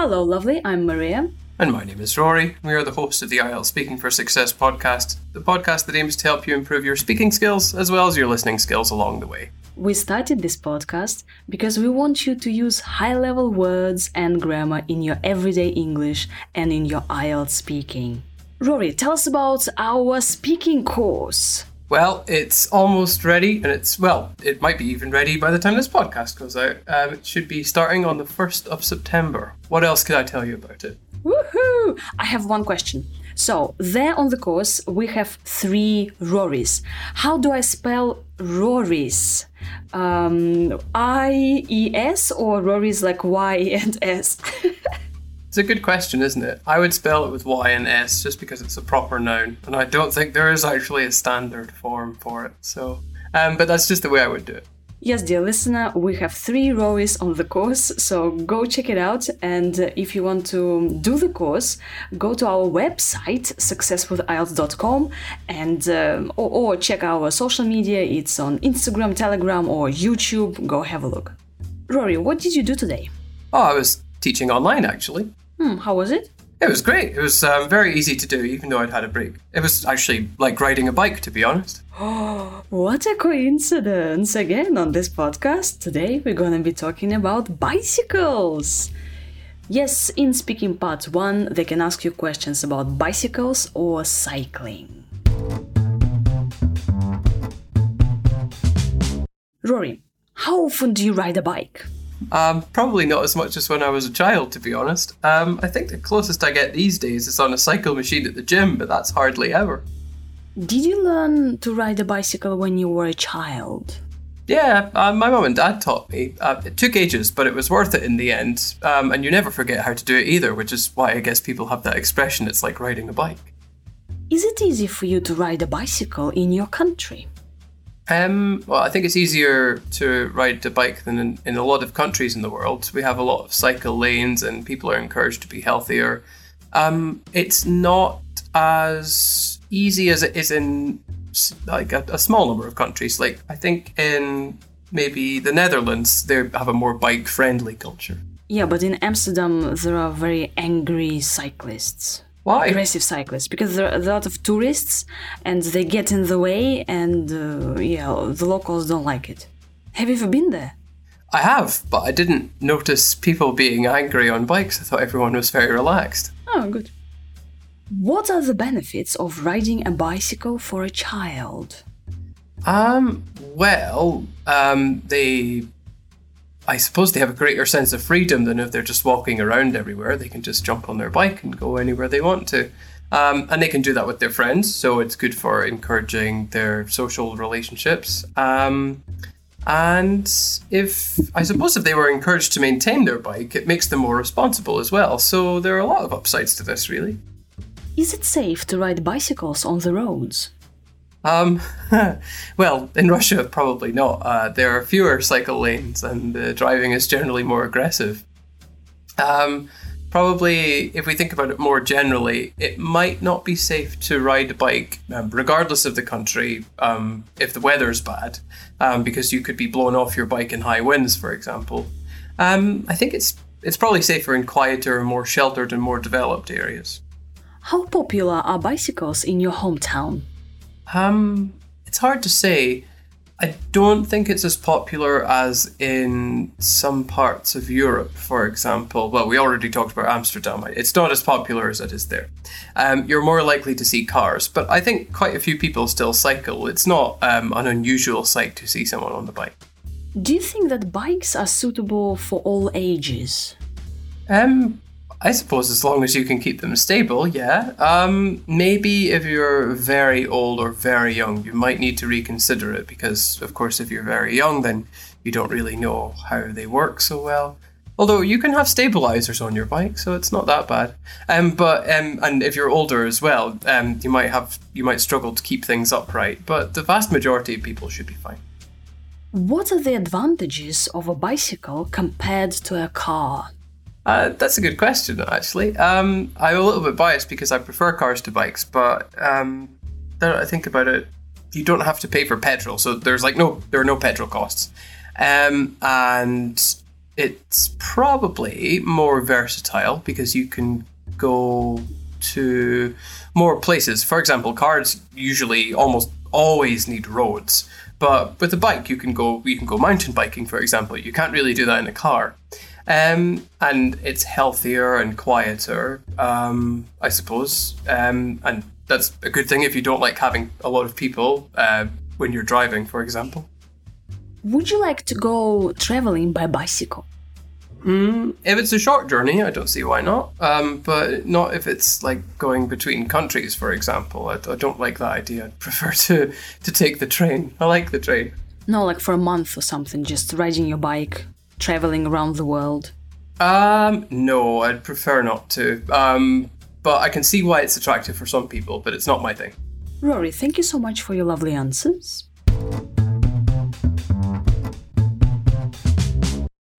Hello, lovely. I'm Maria. And my name is Rory. We are the hosts of the IELTS Speaking for Success podcast, the podcast that aims to help you improve your speaking skills as well as your listening skills along the way. We started this podcast because we want you to use high level words and grammar in your everyday English and in your IELTS speaking. Rory, tell us about our speaking course. Well, it's almost ready, and it's, well, it might be even ready by the time this podcast goes out. Um, it should be starting on the 1st of September. What else could I tell you about it? Woohoo! I have one question. So, there on the course, we have three Rorys. How do I spell Rorys? Um, I E S or Rorys like Y and S? It's a good question, isn't it? I would spell it with Y and S just because it's a proper noun, and I don't think there is actually a standard form for it. So, um, but that's just the way I would do it. Yes, dear listener, we have three Rorys on the course, so go check it out. And if you want to do the course, go to our website, successwithielts.com, and um, or, or check our social media. It's on Instagram, Telegram, or YouTube. Go have a look. Rory, what did you do today? Oh, I was teaching online actually. Hmm, how was it? It was great. It was um, very easy to do, even though I'd had a break. It was actually like riding a bike, to be honest. Oh, what a coincidence! Again, on this podcast, today we're going to be talking about bicycles. Yes, in speaking part one, they can ask you questions about bicycles or cycling. Rory, how often do you ride a bike? Um, probably not as much as when I was a child, to be honest. Um, I think the closest I get these days is on a cycle machine at the gym, but that's hardly ever. Did you learn to ride a bicycle when you were a child? Yeah, uh, my mum and dad taught me. Uh, it took ages, but it was worth it in the end. Um, and you never forget how to do it either, which is why I guess people have that expression it's like riding a bike. Is it easy for you to ride a bicycle in your country? Um, well, I think it's easier to ride a bike than in, in a lot of countries in the world. We have a lot of cycle lanes and people are encouraged to be healthier. Um, it's not as easy as it is in like a, a, small number of countries. Like I think in maybe the Netherlands, they have a more bike-friendly culture. Yeah, but in Amsterdam, there are very angry cyclists. Why? Aggressive cyclists, because there are a lot of tourists and they get in the way, and uh, yeah, the locals don't like it. Have you ever been there? I have, but I didn't notice people being angry on bikes. I thought everyone was very relaxed. Oh, good. What are the benefits of riding a bicycle for a child? Um, well, um, they I suppose they have a greater sense of freedom than if they're just walking around everywhere. They can just jump on their bike and go anywhere they want to. Um, and they can do that with their friends, so it's good for encouraging their social relationships. Um, and if I suppose if they were encouraged to maintain their bike, it makes them more responsible as well. So there are a lot of upsides to this, really. Is it safe to ride bicycles on the roads? Um, well, in Russia, probably not. Uh, there are fewer cycle lanes, and the driving is generally more aggressive. Um, probably, if we think about it more generally, it might not be safe to ride a bike, um, regardless of the country, um, if the weather's bad, um, because you could be blown off your bike in high winds, for example. Um, I think it's it's probably safer in quieter, and more sheltered, and more developed areas. How popular are bicycles in your hometown? Um, it's hard to say. I don't think it's as popular as in some parts of Europe, for example. Well, we already talked about Amsterdam. It's not as popular as it is there. Um, you're more likely to see cars, but I think quite a few people still cycle. It's not um, an unusual sight to see someone on the bike. Do you think that bikes are suitable for all ages? Um, I suppose as long as you can keep them stable, yeah. Um, maybe if you're very old or very young, you might need to reconsider it because, of course, if you're very young, then you don't really know how they work so well. Although you can have stabilizers on your bike, so it's not that bad. Um, but um, and if you're older as well, um, you might have you might struggle to keep things upright. But the vast majority of people should be fine. What are the advantages of a bicycle compared to a car? Uh, that's a good question, actually. Um, I'm a little bit biased because I prefer cars to bikes, but um, I think about it, you don't have to pay for petrol, so there's like no there are no petrol costs, um, and it's probably more versatile because you can go to more places. For example, cars usually almost always need roads, but with a bike you can go you can go mountain biking, for example. You can't really do that in a car. Um, and it's healthier and quieter, um, I suppose. Um, and that's a good thing if you don't like having a lot of people uh, when you're driving, for example. Would you like to go traveling by bicycle? Mm, if it's a short journey, I don't see why not. Um, but not if it's like going between countries, for example. I, I, don't like that idea. I'd prefer to, to take the train. I like the train. No, like for a month or something, just riding your bike, traveling around the world. Um, no, I'd prefer not to. Um, but I can see why it's attractive for some people, but it's not my thing. Rory, thank you so much for your lovely answers.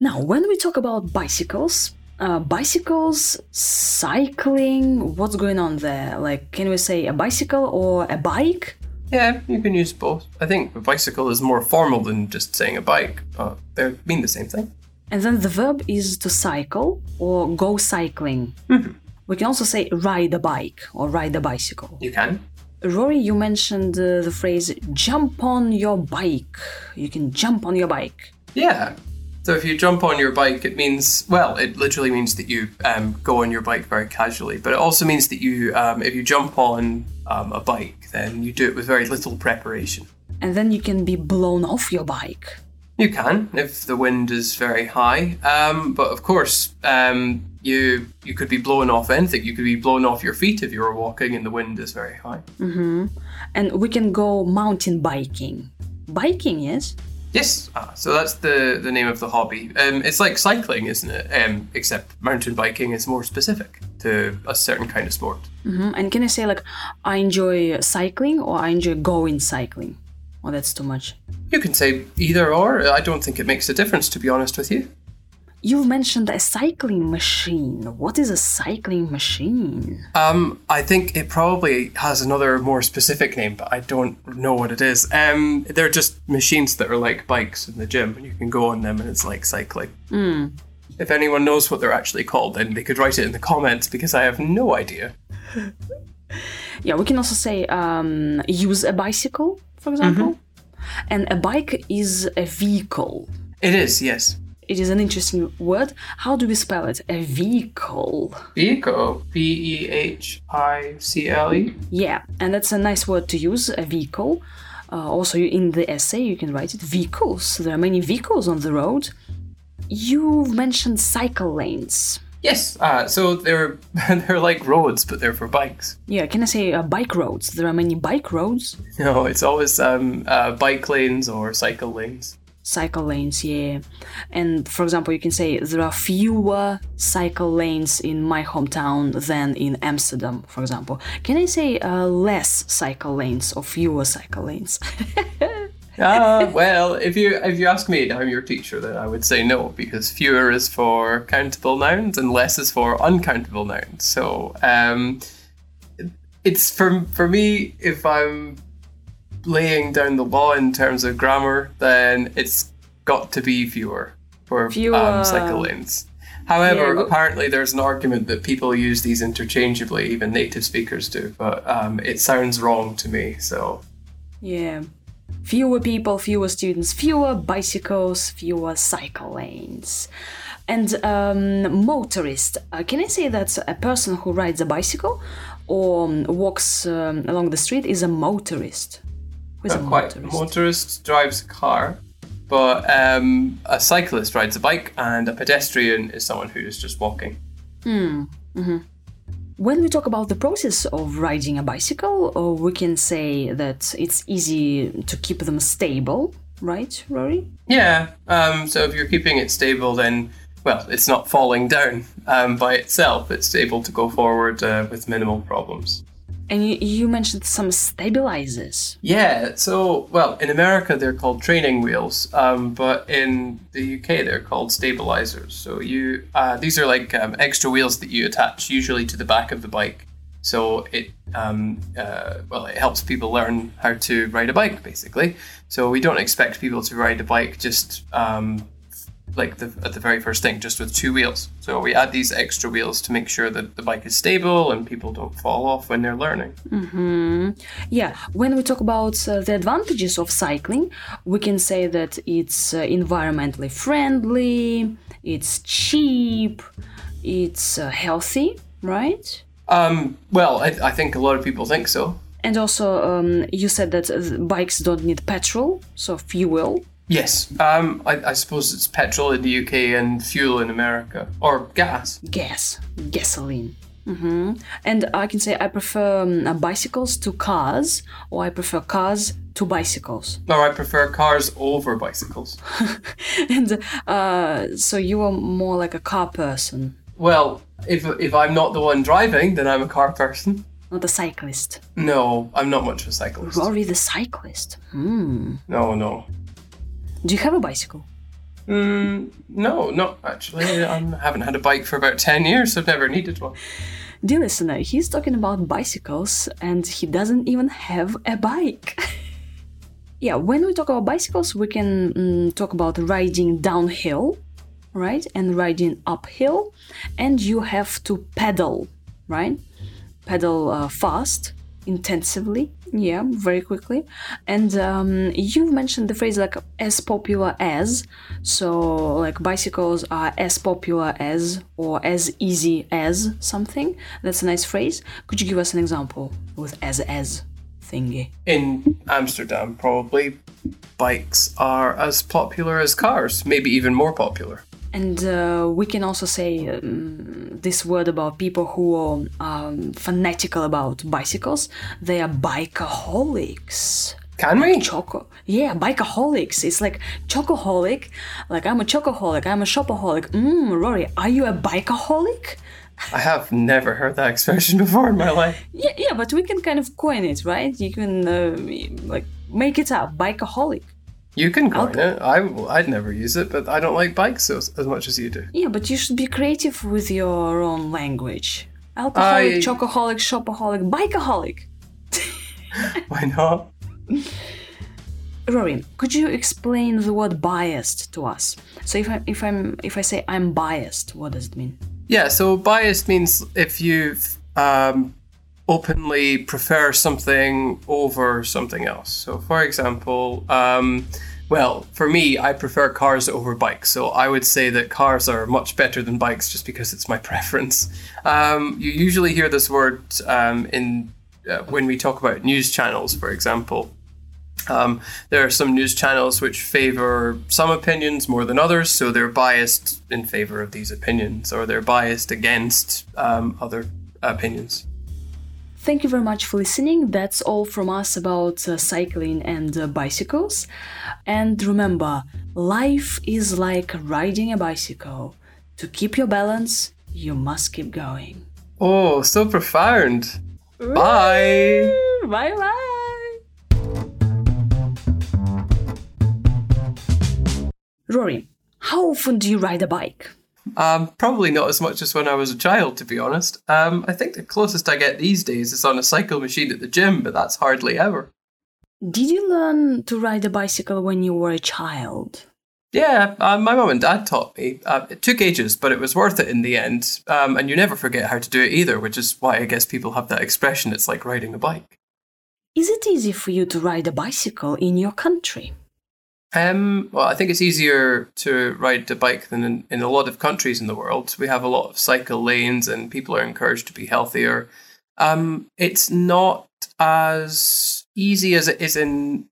Now, when we talk about bicycles, uh, bicycles, cycling, what's going on there? Like, can we say a bicycle or a bike? Yeah, you can use both. I think a bicycle is more formal than just saying a bike, but they mean the same thing. And then the verb is to cycle or go cycling. Mm-hmm. We can also say ride a bike or ride a bicycle. You can. Rory, you mentioned uh, the phrase jump on your bike. You can jump on your bike. Yeah, so if you jump on your bike, it means well, it literally means that you um, go on your bike very casually. But it also means that you, um, if you jump on um, a bike, then you do it with very little preparation. And then you can be blown off your bike. You can if the wind is very high. Um, but of course, um, you you could be blown off anything. You could be blown off your feet if you were walking and the wind is very high. Mm-hmm. And we can go mountain biking. Biking, yes. Yes, ah, so that's the the name of the hobby. Um, it's like cycling, isn't it? Um, except mountain biking is more specific to a certain kind of sport. Mm-hmm. And can I say like I enjoy cycling or I enjoy going cycling? Or that's too much. You can say either or. I don't think it makes a difference, to be honest with you. You've mentioned a cycling machine. What is a cycling machine? Um, I think it probably has another more specific name, but I don't know what it is. Um, they're just machines that are like bikes in the gym, and you can go on them, and it's like cycling. Mm. If anyone knows what they're actually called, then they could write it in the comments because I have no idea. yeah, we can also say um, use a bicycle, for example. Mm-hmm. And a bike is a vehicle. It is, yes it is an interesting word. How do we spell it? A vehicle. Vehicle. V E H I C L E. Yeah, and that's a nice word to use, a vehicle. Uh, also, in the essay, you can write it vehicles. There are many vehicles on the road. You've mentioned cycle lanes. Yes, uh, so they're they're like roads, but they're for bikes. Yeah, can I say uh, bike roads? There are many bike roads. No, it's always um, uh, bike lanes or cycle lanes cycle lanes yeah. And for example you can say there are fewer cycle lanes in my hometown than in amsterdam for example. Can i say uh, less cycle lanes or fewer cycle lanes? Uh, well, if you if you ask me, I'm your teacher, then I would say no because fewer is for countable nouns and less is for uncountable nouns. So um, it's for for me if I'm laying down the law in terms of grammar, then it's got to be fewer for fewer. Um, cycle lanes. However, yeah, apparently there's an argument that people use these interchangeably, even native speakers do, but um, it sounds wrong to me, so. Yeah. Fewer people, fewer students, fewer bicycles, fewer cycle lanes. And um, motorist, uh, can I say that a person who rides a bicycle or walks um, along the street is a motorist? Who's a quite. Motorist? motorist drives a car, but um, a cyclist rides a bike, and a pedestrian is someone who is just walking. Hmm. Mm-hmm. When we talk about the process of riding a bicycle, uh, we can say that it's easy to keep them stable, right, Rory? Yeah. Um, so if you're keeping it stable, then well, it's not falling down um, by itself. It's able to go forward uh, with minimal problems. And you, you mentioned some stabilizers. Yeah, so, well, in America they're called training wheels, um, but in the UK they're called stabilizers. So you, uh, these are like um, extra wheels that you attach usually to the back of the bike. So it, um, uh, well, it helps people learn how to ride a bike, basically. So we don't expect people to ride a bike just um, like the at the very first thing, just with two wheels. So we add these extra wheels to make sure that the bike is stable and people don't fall off when they're learning. Mm-hmm. Yeah, when we talk about uh, the advantages of cycling, we can say that it's uh, environmentally friendly, it's cheap, it's uh, healthy, right? Um, well, I, I think a lot of people think so. And also, um, you said that uh, bikes don't need petrol, so fuel. Yes, um, I, I, suppose it's petrol in the UK and fuel in America, or gas. Gas, gasoline. Mm-hmm. And I can say I prefer um, bicycles to cars, or I prefer cars to bicycles. Or I prefer cars over bicycles. and uh, so you are more like a car person. Well, if if I'm not the one driving, then I'm a car person. Not a cyclist. No, I'm not much of a cyclist. Rory the cyclist. Hmm. No, no. Do you have a bicycle? Mm, no, not actually. I haven't had a bike for about 10 years. So I've never needed one. Dear listener, he's talking about bicycles and he doesn't even have a bike. yeah, when we talk about bicycles, we can mm, talk about riding downhill right? And riding uphill, and you have to pedal, right? Pedal uh, fast, intensively, yeah, very quickly. And um, you mentioned the phrase like as popular as, so like bicycles are as popular as or as easy as something. That's a nice phrase. Could you give us an example with as as? Thingy. In Amsterdam, probably bikes are as popular as cars, maybe even more popular. And uh, we can also say um, this word about people who are um, fanatical about bicycles. They are bikeaholics. Can we? Choco. Yeah, bikeaholics. It's like chocoholic. Like I'm a chocoholic. I'm a shopaholic. Mmm, Rory, are you a bikeaholic? I have never heard that expression before in my life. Yeah, yeah, but we can kind of coin it, right? You can uh, like make it up, bikeaholic. You can coin it. I, I'd never use it, but I don't like bikes as, as much as you do. Yeah, but you should be creative with your own language. Alcoholic, I... chocoholic, shopaholic, bikeaholic. Why not? Rory, could you explain the word biased to us? So if I if I'm if I say I'm biased, what does it mean? Yeah, so biased means if you've um, openly prefer something over something else. So, for example, um, well, for me, I prefer cars over bikes. So I would say that cars are much better than bikes just because it's my preference. Um, you usually hear this word um, in uh, when we talk about news channels, for example. Um, there are some news channels which favor some opinions more than others, so they're biased in favor of these opinions, or they're biased against um, other opinions. Thank you very much for listening. That's all from us about uh, cycling and uh, bicycles. And remember, life is like riding a bicycle. To keep your balance, you must keep going. Oh, so profound. Bye. Bye bye. Rory, how often do you ride a bike? Um, probably not as much as when I was a child, to be honest. Um, I think the closest I get these days is on a cycle machine at the gym, but that's hardly ever. Did you learn to ride a bicycle when you were a child? Yeah, uh, my mum and dad taught me. Uh, it took ages, but it was worth it in the end. Um, and you never forget how to do it either, which is why I guess people have that expression it's like riding a bike. Is it easy for you to ride a bicycle in your country? Um, well, I think it's easier to ride a bike than in, in a lot of countries in the world. We have a lot of cycle lanes and people are encouraged to be healthier. Um, it's not as easy as it is in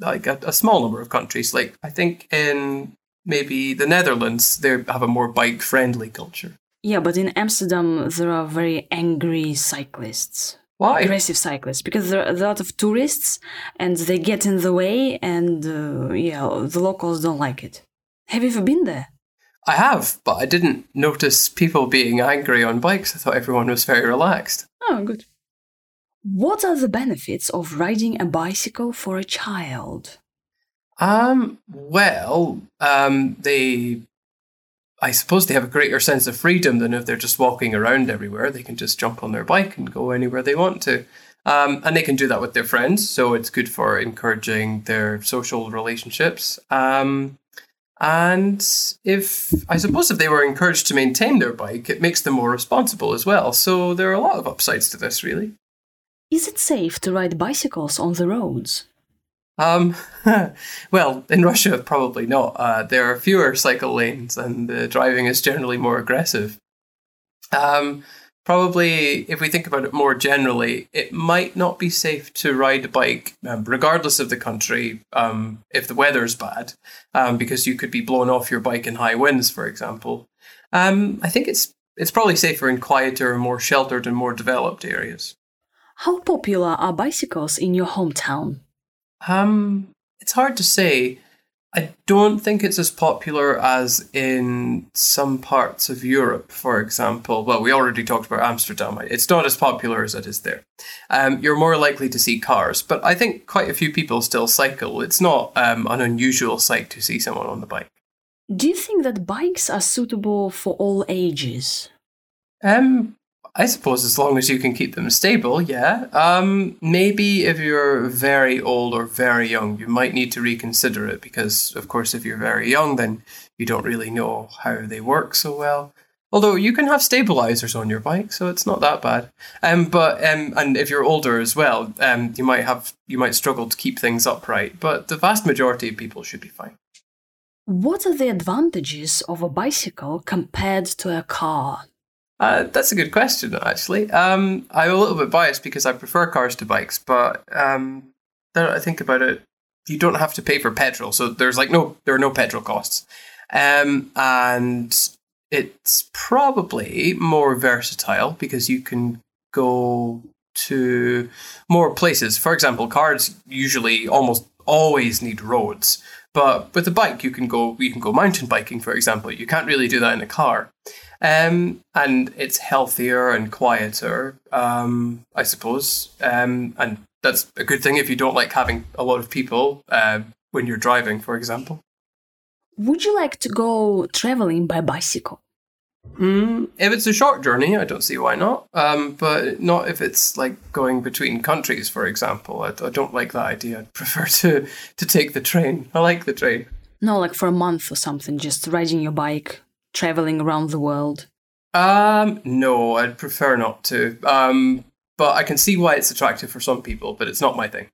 like a, a small number of countries. Like I think in maybe the Netherlands, they have a more bike friendly culture. Yeah, but in Amsterdam, there are very angry cyclists. Why? Aggressive cyclists because there are a lot of tourists and they get in the way, and uh, yeah, the locals don't like it. Have you ever been there? I have, but I didn't notice people being angry on bikes. I thought everyone was very relaxed. Oh, good. What are the benefits of riding a bicycle for a child? Um, well, um, they I suppose they have a greater sense of freedom than if they're just walking around everywhere. They can just jump on their bike and go anywhere they want to. Um, and they can do that with their friends. So it's good for encouraging their social relationships. Um, And if, I suppose, if they were encouraged to maintain their bike, it makes them more responsible as well. So there are a lot of upsides to this, really. Is it safe to ride bicycles on the roads? Um, well, in Russia, probably not. Uh, there are fewer cycle lanes, and the driving is generally more aggressive. Um, probably, if we think about it more generally, it might not be safe to ride a bike, um, regardless of the country, um, if the weather is bad, um, because you could be blown off your bike in high winds, for example. Um, I think it's it's probably safer in quieter, more sheltered, and more developed areas. How popular are bicycles in your hometown? Um, it's hard to say. I don't think it's as popular as in some parts of Europe, for example. Well, we already talked about Amsterdam. It's not as popular as it is there. Um, you're more likely to see cars, but I think quite a few people still cycle. It's not um, an unusual sight to see someone on the bike. Do you think that bikes are suitable for all ages? Um, I suppose as long as you can keep them stable, yeah. Um, maybe if you're very old or very young, you might need to reconsider it because, of course, if you're very young, then you don't really know how they work so well. Although you can have stabilizers on your bike, so it's not that bad. Um, but um, and if you're older as well, um, you might have you might struggle to keep things upright. But the vast majority of people should be fine. What are the advantages of a bicycle compared to a car? Uh, that's a good question, actually. Um, I'm a little bit biased because I prefer cars to bikes, but um, I think about it, you don't have to pay for petrol, so there's like no there are no petrol costs, um, and it's probably more versatile because you can go to more places. For example, cars usually almost always need roads, but with a bike you can go you can go mountain biking, for example. You can't really do that in a car. Um, and it's healthier and quieter, um, I suppose. Um, and that's a good thing if you don't like having a lot of people uh, when you're driving, for example. Would you like to go traveling by bicycle? Mm, if it's a short journey, I don't see why not. Um, but not if it's like going between countries, for example. I, I don't like that idea. I'd prefer to to take the train. I like the train. No, like for a month or something, just riding your bike traveling around the world? Um, no, I'd prefer not to. Um, but I can see why it's attractive for some people, but it's not my thing.